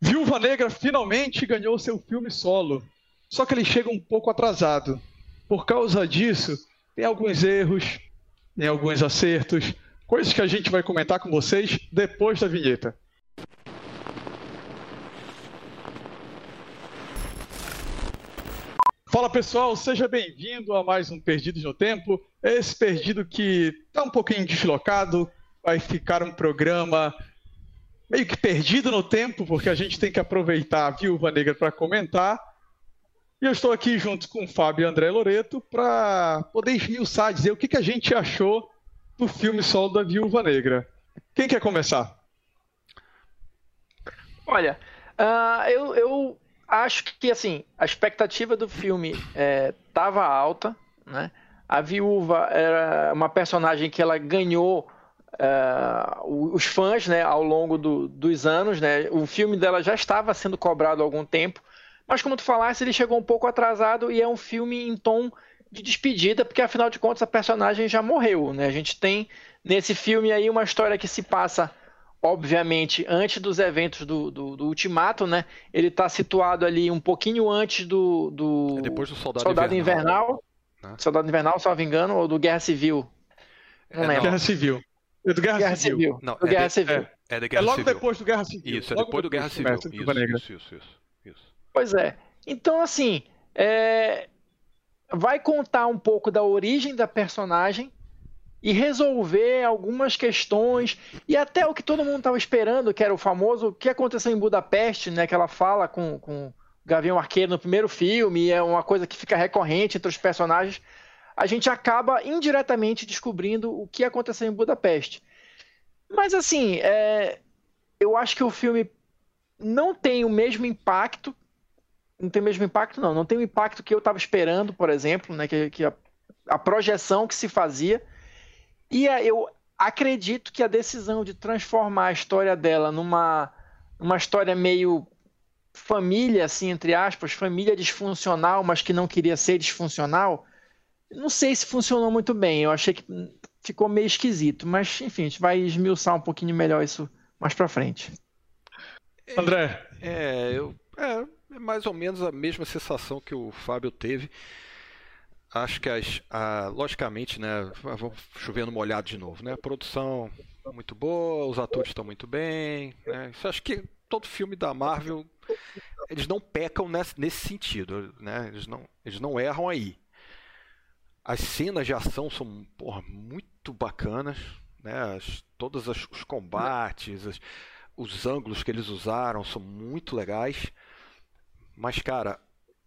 Viúva Negra finalmente ganhou seu filme solo, só que ele chega um pouco atrasado. Por causa disso, tem alguns erros, tem alguns acertos, coisas que a gente vai comentar com vocês depois da vinheta. Fala pessoal, seja bem-vindo a mais um Perdido no Tempo. Esse perdido que está um pouquinho deslocado, vai ficar um programa meio que perdido no tempo, porque a gente tem que aproveitar a Viúva Negra para comentar. E eu estou aqui junto com o Fábio e André Loreto para poder esmiuçar, dizer o que, que a gente achou do filme solo da Viúva Negra. Quem quer começar? Olha, uh, eu, eu acho que assim a expectativa do filme estava é, alta, né? A viúva era uma personagem que ela ganhou uh, os fãs né, ao longo do, dos anos. Né? O filme dela já estava sendo cobrado há algum tempo, mas como tu falaste, ele chegou um pouco atrasado e é um filme em tom de despedida, porque afinal de contas a personagem já morreu. Né? A gente tem nesse filme aí uma história que se passa obviamente, antes dos eventos do, do, do Ultimato, né? Ele está situado ali um pouquinho antes do, do, é depois do Soldado, Soldado Invernal. Invernal né? Soldado Invernal, salvo engano, ou do Guerra Civil. Não é, lembro. Guerra Civil. É do Guerra, Guerra Civil. Civil. Não, do é Guerra de, Civil. É, é, Guerra é logo Civil. depois do Guerra Civil. Isso, é logo depois do Guerra Civil. Isso, isso, isso, isso, isso, Pois é. Então, assim, é... vai contar um pouco da origem da personagem e resolver algumas questões e até o que todo mundo estava esperando, que era o famoso o que aconteceu em Budapeste, né? Que ela fala com, com o Gavião Arqueiro no primeiro filme, é uma coisa que fica recorrente entre os personagens a gente acaba indiretamente descobrindo o que aconteceu em Budapeste. Mas assim, é, eu acho que o filme não tem o mesmo impacto. Não tem o mesmo impacto, não. Não tem o impacto que eu estava esperando, por exemplo, né? Que, que a, a, projeção que se fazia. E a, eu acredito que a decisão de transformar a história dela numa, numa história meio família, assim, entre aspas, família disfuncional, mas que não queria ser disfuncional, não sei se funcionou muito bem. Eu achei que ficou meio esquisito. Mas, enfim, a gente vai esmiuçar um pouquinho melhor isso mais pra frente. André. É, eu, é, é mais ou menos a mesma sensação que o Fábio teve. Acho que, as, a, logicamente, né, vamos chovendo molhado de novo, né? A produção muito boa, os atores estão muito bem. Né? Isso acho que todo filme da Marvel eles não pecam nesse, nesse sentido, né? Eles não, eles não erram aí. As cenas de ação são porra, muito bacanas, né? As, todos as, os combates, as, os ângulos que eles usaram são muito legais. Mas, cara,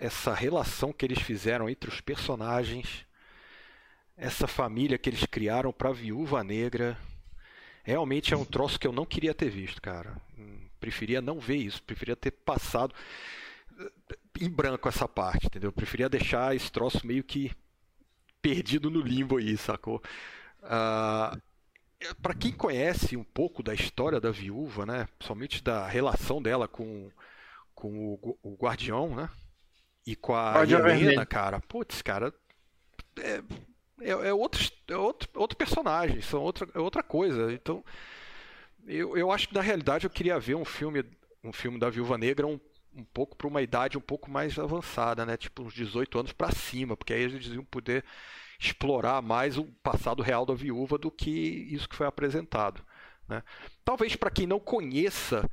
essa relação que eles fizeram entre os personagens, essa família que eles criaram para a Viúva Negra, realmente é um troço que eu não queria ter visto, cara. Preferia não ver isso, preferia ter passado eh, em branco essa parte, entendeu? preferia deixar esse troço meio que perdido no limbo aí, sacou? Ah, para quem conhece um pouco da história da viúva, né, somente da relação dela com, com o, o Guardião, né, e com a Helena, cara, putz, cara, é, é, é, outro, é outro, outro personagem, são outra, é outra coisa. Então, eu, eu acho que na realidade eu queria ver um filme, um filme da Viúva Negra um, um pouco para uma idade um pouco mais avançada, né? Tipo uns 18 anos para cima, porque aí eles iam poder explorar mais o passado real da viúva do que isso que foi apresentado. Né? Talvez para quem não conheça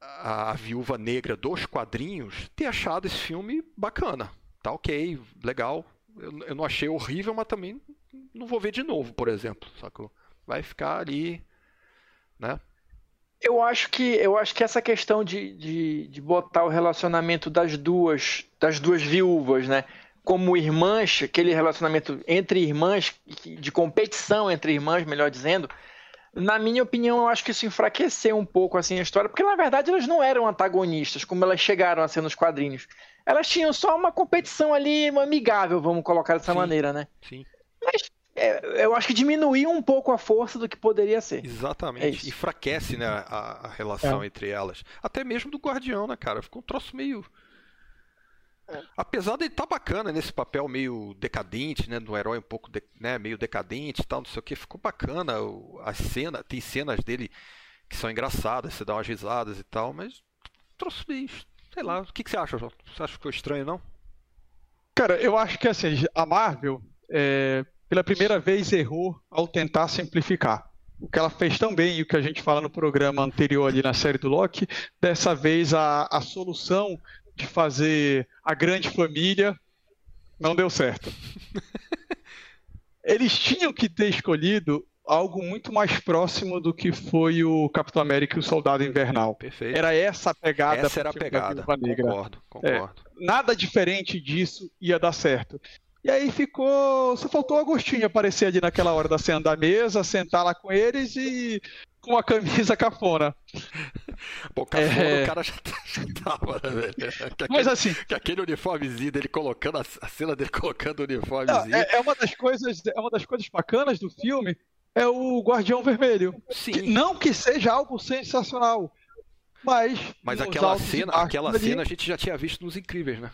a Viúva Negra dos quadrinhos, ter achado esse filme bacana. Tá ok, legal. Eu, eu não achei horrível, mas também não vou ver de novo, por exemplo. Sacou? Vai ficar ali, né? Eu acho que eu acho que essa questão de, de, de, botar o relacionamento das duas das duas viúvas, né, como irmãs, aquele relacionamento entre irmãs de competição entre irmãs, melhor dizendo, na minha opinião, eu acho que isso enfraqueceu um pouco assim a história, porque na verdade elas não eram antagonistas como elas chegaram a ser nos quadrinhos. Elas tinham só uma competição ali amigável, vamos colocar dessa sim, maneira, né? Sim. Mas é, eu acho que diminuiu um pouco a força do que poderia ser. Exatamente. É Enfraquece, né, a, a relação é. entre elas. Até mesmo do Guardião, né, cara? Ficou um troço meio. É. Apesar de ele estar tá bacana nesse papel meio decadente, né, do herói um pouco de, né, meio decadente e tal, não sei o que, ficou bacana a cena, tem cenas dele que são engraçadas, você dá umas risadas e tal, mas trouxe sei lá. O que, que você acha, João? Você acha que ficou estranho, não? Cara, eu acho que assim, a Marvel, é, pela primeira vez, errou ao tentar simplificar. O que ela fez tão bem e o que a gente fala no programa anterior ali na série do Loki, dessa vez a, a solução de fazer a grande família não deu certo. Eles tinham que ter escolhido algo muito mais próximo do que foi o Capitão América e o Soldado Invernal. Perfeito. Era essa a pegada. Essa era a pegada. Concordo, concordo. É, nada diferente disso ia dar certo. E aí ficou. Só faltou o Agostinho aparecer ali naquela hora da cena da mesa, sentar lá com eles e com a camisa cafona. Pô, cafona é... o cara já, já tava, né, velho? Aquele, Mas assim. Que aquele uniformezinho dele colocando, a cena dele colocando o uniformezinho. Não, é, é, uma das coisas, é uma das coisas bacanas do filme, é o Guardião Vermelho. Sim. Que, não que seja algo sensacional. Mas. Mas aquela cena, aquela ali... cena a gente já tinha visto nos Incríveis, né?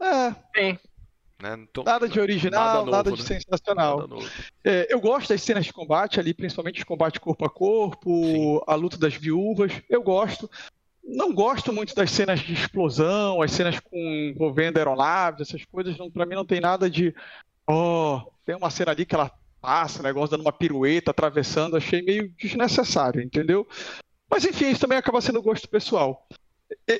É. Sim. Né? Então, nada de original, nada, novo, nada de né? sensacional. Nada é, eu gosto das cenas de combate ali, principalmente de combate corpo a corpo, Sim. a luta das viúvas. Eu gosto. Não gosto muito das cenas de explosão, as cenas com envolvendo aeronaves, essas coisas. Para mim não tem nada de. Oh, tem uma cena ali que ela passa, negócio dando uma pirueta, atravessando. Achei meio desnecessário, entendeu? Mas enfim, isso também acaba sendo gosto pessoal.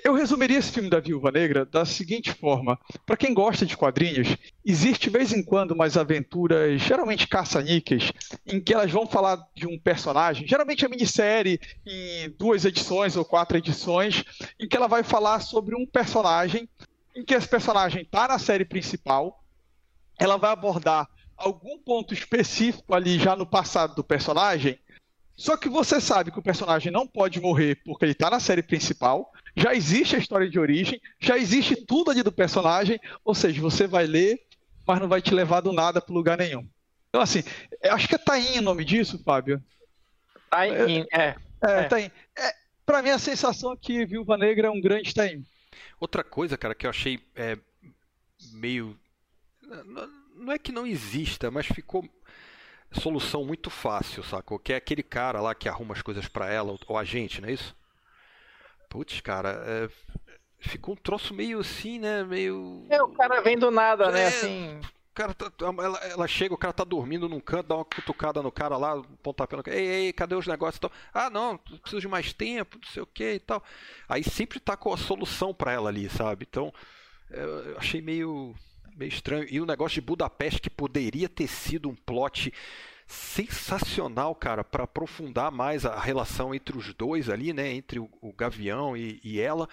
Eu resumiria esse filme da Viúva Negra da seguinte forma: para quem gosta de quadrinhos, existe de vez em quando umas aventuras, geralmente caça-níqueis, em que elas vão falar de um personagem, geralmente é minissérie, em duas edições ou quatro edições, em que ela vai falar sobre um personagem, em que esse personagem está na série principal, ela vai abordar algum ponto específico ali já no passado do personagem, só que você sabe que o personagem não pode morrer porque ele está na série principal já existe a história de origem, já existe tudo ali do personagem, ou seja, você vai ler, mas não vai te levar do nada para lugar nenhum. Então, assim, acho que é Taim o nome disso, Fábio. Taim, é. É, é. Taim. É, para mim, a sensação é que Viúva Negra é um grande Taim. Outra coisa, cara, que eu achei é, meio. Não é que não exista, mas ficou solução muito fácil, sacou? Que é aquele cara lá que arruma as coisas para ela, ou a gente, não é isso? Putz, cara, é, ficou um troço meio assim, né? Meio. É, o cara vem do nada, né? É, assim. Cara, tá, ela, ela, chega, o cara tá dormindo num canto, dá uma cutucada no cara lá, pontapé no cara. Ei, ei, cadê os negócios e tal? Ah, não, preciso de mais tempo, não sei o que e tal. Aí sempre tá com a solução para ela ali, sabe? Então, é, eu achei meio, meio estranho. E o negócio de Budapeste, que poderia ter sido um plot sensacional, cara, para aprofundar mais a relação entre os dois ali, né? Entre o, o Gavião e, e, ela.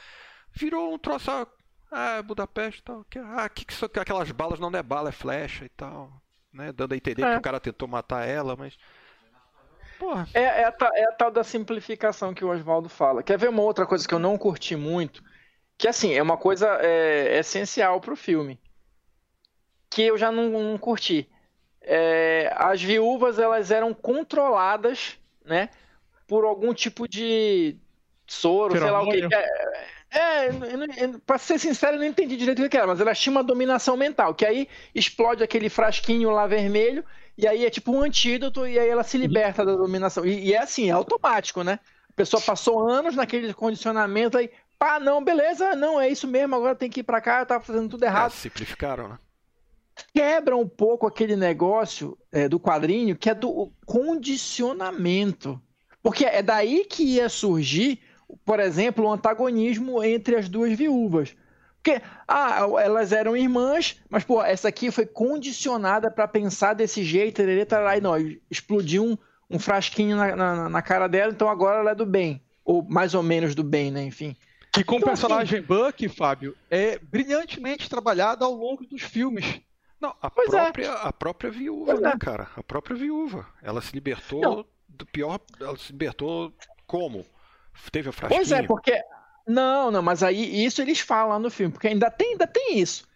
Virou um troço. Ah, ah Budapeste tal. Que, ah, que, que são aquelas balas não é bala, é flecha e tal. Né? Dando a entender é. que o cara tentou matar ela, mas. Porra. É, é, a, é a tal da simplificação que o Oswaldo fala. Quer ver uma outra coisa que eu não curti muito? Que assim, é uma coisa é, essencial pro filme. Que eu já não, não curti é, as viúvas elas eram controladas, né, por algum tipo de soro, sei lá o que. É, é, pra ser sincero, eu não entendi direito o que era, mas elas tinham uma dominação mental, que aí explode aquele frasquinho lá vermelho, e aí é tipo um antídoto, e aí ela se liberta da dominação. E, e é assim, é automático, né? A pessoa passou anos naquele condicionamento, aí, pá, não, beleza, não, é isso mesmo, agora tem que ir pra cá, eu tava fazendo tudo errado. É, simplificaram, né? Quebra um pouco aquele negócio é, do quadrinho que é do condicionamento. Porque é daí que ia surgir, por exemplo, o antagonismo entre as duas viúvas. Porque, ah, elas eram irmãs, mas, pô, essa aqui foi condicionada para pensar desse jeito, e não, explodiu um, um frasquinho na, na, na, cara dela, então agora ela é do bem. Ou mais ou menos do bem, né? Enfim. Que com então, o personagem assim... Buck, Fábio, é brilhantemente trabalhado ao longo dos filmes. Não, a pois é. própria, é. a própria viúva, pois né, é. cara? A própria viúva. Ela se libertou não. do pior. Ela se libertou como? Teve a frasquinha. Pois é, porque. Não, não, mas aí isso eles falam no filme, porque ainda tem, ainda tem isso.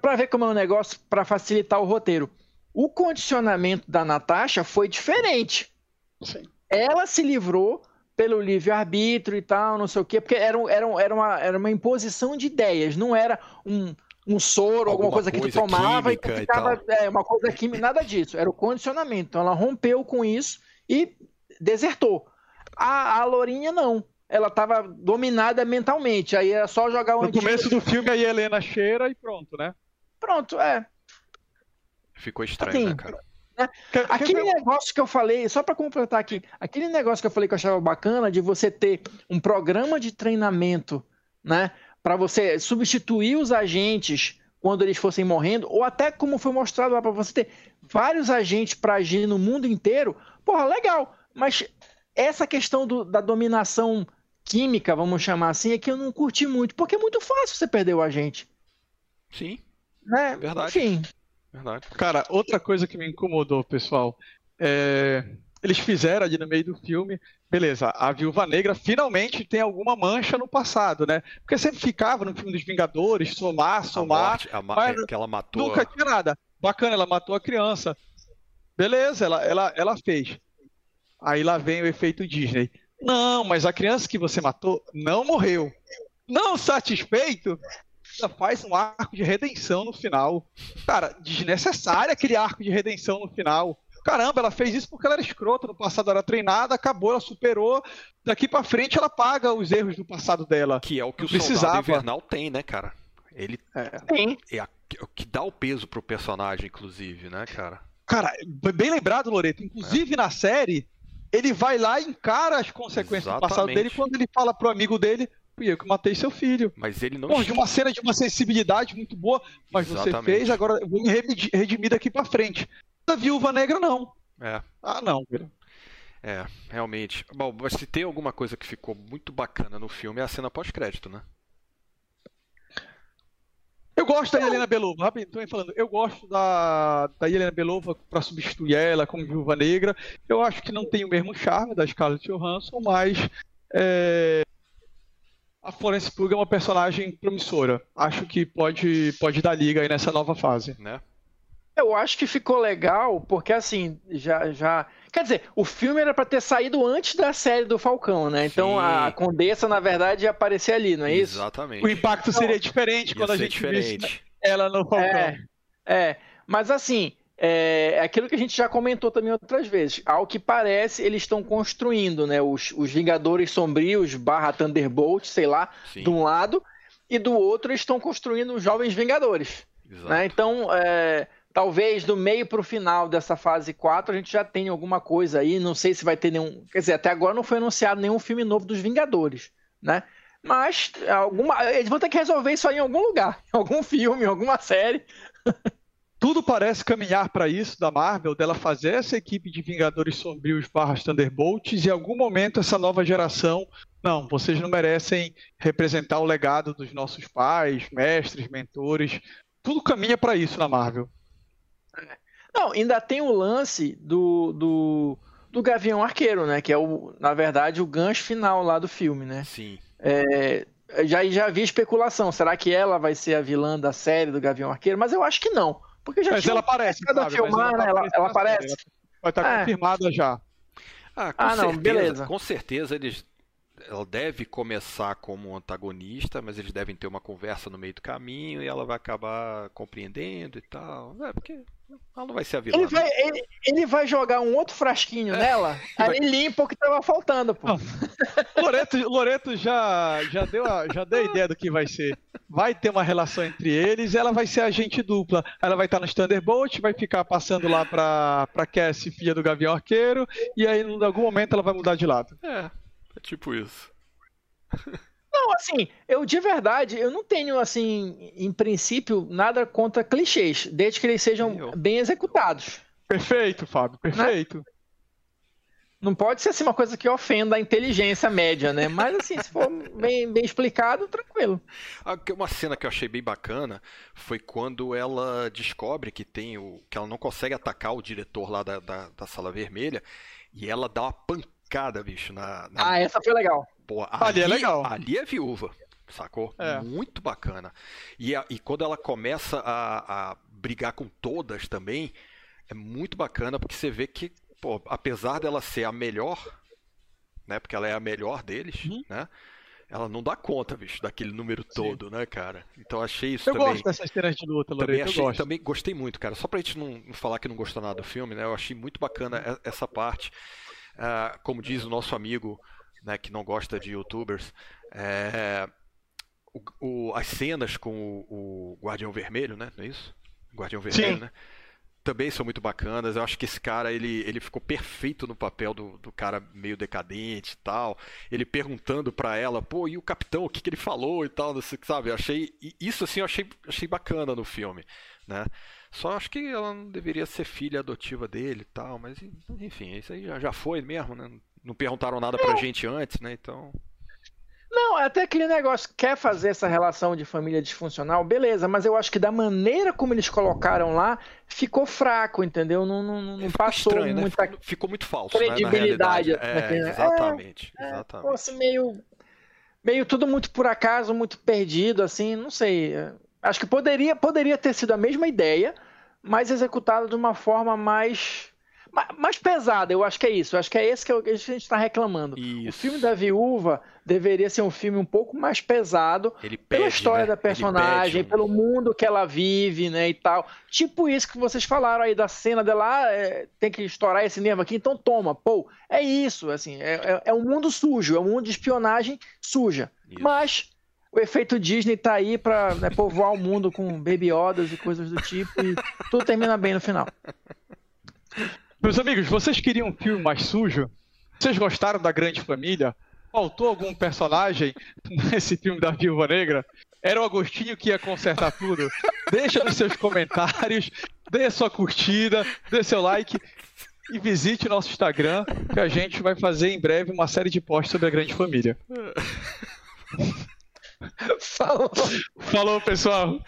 Para ver como é um negócio para facilitar o roteiro. O condicionamento da Natasha foi diferente. Sim. Ela se livrou pelo livre-arbítrio e tal, não sei o quê, porque era, era, era, uma, era uma imposição de ideias, não era um, um soro, alguma, alguma coisa que tu tomava e tu ficava. E é, uma coisa química, nada disso. Era o condicionamento. Então ela rompeu com isso e desertou. A, a Lourinha não. ela estava dominada mentalmente. Aí era só jogar o No começo do filme, a Helena cheira e pronto, né? Pronto, é. Ficou estranho, Assim, né, cara? né? Aquele negócio que eu falei, só para completar aqui, aquele negócio que eu falei que eu achava bacana de você ter um programa de treinamento, né, para você substituir os agentes quando eles fossem morrendo, ou até como foi mostrado lá para você ter vários agentes para agir no mundo inteiro, porra, legal. Mas essa questão do- da dominação química, vamos chamar assim, é que eu não curti muito, porque é muito fácil você perder o agente, Sim, né? Verdade. Enfim, verdade. Cara, outra coisa que me incomodou, pessoal, é... eles fizeram ali no meio do filme, beleza, a Viúva Negra finalmente tem alguma mancha no passado, né? Porque sempre ficava no filme dos Vingadores, somar, A somar, morte, a ma- mas é, que ela matou. nunca tinha nada. Bacana, ela matou a criança. Beleza, ela, ela, ela fez. Aí lá vem o efeito Disney. Não, mas a criança que você matou não morreu. Não satisfeito, ainda faz um arco de redenção no final. Cara, desnecessário aquele arco de redenção no final. Caramba, ela fez isso porque ela era escrota, no passado era treinada, acabou, ela superou. Daqui pra frente ela paga os erros do passado dela. Que é o que Não o Soldado precisava. Invernal tem, né, cara? Ele É. tem. é a- é o que dá o peso pro personagem, inclusive, né, cara? Cara, bem lembrado, Loreto. Inclusive na série, ele vai lá e encara as consequências do passado Exatamente. dele quando ele fala pro amigo dele: fui eu que matei seu filho. Mas ele não Bom, de uma cena de uma sensibilidade muito boa, mas você Exatamente. fez, agora eu vou me redimir daqui pra frente. Da viúva negra, não. É, Ah, não, é, realmente. Bom, mas se tem alguma coisa que ficou muito bacana no filme é a cena pós-crédito, né? Eu gosto da Helena Belova, rapidinho, tô falando. Eu gosto da, da Helena Belova pra substituir ela como viúva negra. Eu acho que não tem o mesmo charme da Scarlett Johansson, mas é, a Florence Pugh é uma personagem promissora. Acho que pode, pode dar liga aí nessa nova fase. né? Eu acho que ficou legal, porque assim, já. já... Quer dizer, o filme era pra ter saído antes da série do Falcão, né? Então Sim. a Condessa, na verdade, ia aparecer ali, não é isso? Exatamente. O impacto seria diferente Ia quando a ser gente visse diferente. ela no Falcão. É, é. Mas assim, é é aquilo que a gente já comentou também outras vezes. Ao que parece, eles estão construindo, né? Os, os Vingadores Sombrios barra Thunderbolt, sei lá, Sim, de um lado, e do outro eles estão construindo os Jovens Vingadores. exato. né? Então, é, talvez do meio para o final dessa fase 4 a gente já tenha alguma coisa aí. Não sei se vai ter nenhum. Quer dizer, até agora não foi anunciado nenhum filme novo dos Vingadores, né? Mas alguma, eles vão ter que resolver isso aí em algum lugar, em algum filme, em alguma série. Tudo parece caminhar para isso da Marvel, dela fazer essa equipe de Vingadores Sombrios barras Thunderbolts e em algum momento essa nova geração, não, vocês não merecem representar o legado dos nossos pais, mestres, mentores. Tudo caminha para isso na Marvel. Não, ainda tem o lance do, do, do Gavião Arqueiro, né? Que é, o, na verdade, o gancho final lá do filme, né? Sim. É, já, já vi especulação. Será que ela vai ser a vilã da série do Gavião Arqueiro? Mas eu acho que não. Porque já Mas tinha ela aparece, cada filmar, tá né? Ela- ela série, aparece. ela Vai estar É. confirmada já. Ah, com Ah, não, certeza, beleza. Com certeza eles. Ela deve começar como antagonista, mas eles devem ter uma conversa no meio do caminho e ela vai acabar compreendendo e tal. É, porque ela não vai ser a vilã. Ele né? vai, ele, ele vai jogar um outro frasquinho É. nela, aí limpa o que tava faltando, pô. Loreto, Loreto já, já, deu a, já deu a ideia do que vai ser. Vai ter uma relação entre eles, ela vai ser agente dupla. Ela vai estar nos Thunderbolt, vai ficar passando lá pra, pra Cassie, filha do Gavião Arqueiro, e aí em algum momento ela vai mudar de lado. É, é tipo isso. Não, assim, eu de verdade, eu não tenho, assim, em princípio, nada contra clichês, desde que eles sejam eu. bem executados. Perfeito, Fábio, perfeito. Não pode ser assim uma coisa que ofenda a inteligência média, né? Mas assim, se for bem, bem explicado, tranquilo. Ah, Uma cena que eu achei bem bacana foi quando ela descobre que tem o. que ela não consegue atacar o diretor lá da, da, da sala vermelha e ela dá uma pancada, bicho, na. na Ah, essa foi legal. Pô, Ali é legal. Ali é viúva, sacou? É. Muito bacana. E, a- e quando ela começa a, a brigar com todas também, é muito bacana porque você vê que, pô, apesar dela ser a melhor, né? Porque ela é a melhor deles, Uhum. né? Ela não dá conta, bicho, daquele número todo, né, cara? Então achei isso Eu também. gosto dessas cenas de luta, Também, Loreto, eu achei, gosto. também gostei muito, cara. Só pra gente não, falar que não gostou nada do filme, né? Eu achei muito bacana e- essa parte. Ah, como diz o nosso amigo né, que não gosta de youtubers, é, o, o, as cenas com o, o, Guardião Vermelho, né? Não é isso? Guardião Vermelho, Sim. né? Também são muito bacanas. Eu acho que esse cara ele, ele ficou perfeito no papel do, do cara meio decadente e tal. Ele perguntando para ela, pô, e o capitão, o que, que ele falou e tal, sabe? Eu achei isso assim, eu achei, achei bacana no filme, né? Só acho que ela não deveria ser filha adotiva dele e tal, mas enfim, isso aí já, já foi mesmo, né? Não perguntaram nada pra gente antes, né? Então. Não, até aquele negócio, quer fazer essa relação de família disfuncional, beleza, mas eu acho que da maneira como eles colocaram lá, ficou fraco, entendeu? Não, não, não passou estranho, né? muita ficou, ficou, muito falso, credibilidade. Né, é, exatamente, é, exatamente. É, fosse meio, meio tudo muito por acaso, muito perdido, assim, não sei. Acho que poderia, poderia ter sido a mesma ideia, mas executada de uma forma mais mais pesada, eu acho que é isso. Eu acho que é esse que, a gente está reclamando. Isso. O filme da viúva deveria ser um filme um pouco mais pesado pede, pela história né? da personagem, pelo mundo que ela vive, né, e tal. Tipo isso que vocês falaram aí da cena dela, ah, é, tem que estourar esse nervo aqui, então toma, pô. É isso, assim, é, é, é um mundo sujo, é um mundo de espionagem suja. Isso. Mas o efeito Disney tá aí pra né, povoar o mundo com baby Yodas e coisas do tipo, e tudo termina bem no final. Meus amigos, vocês queriam um filme mais sujo? Vocês gostaram da Grande Família? Faltou algum personagem nesse filme da Viúva Negra? Era o Agostinho que ia consertar tudo? Deixa nos seus comentários, dê sua curtida, dê seu like e visite nosso Instagram, que a gente vai fazer em breve uma série de posts sobre a Grande Família. Falou. Falou, pessoal.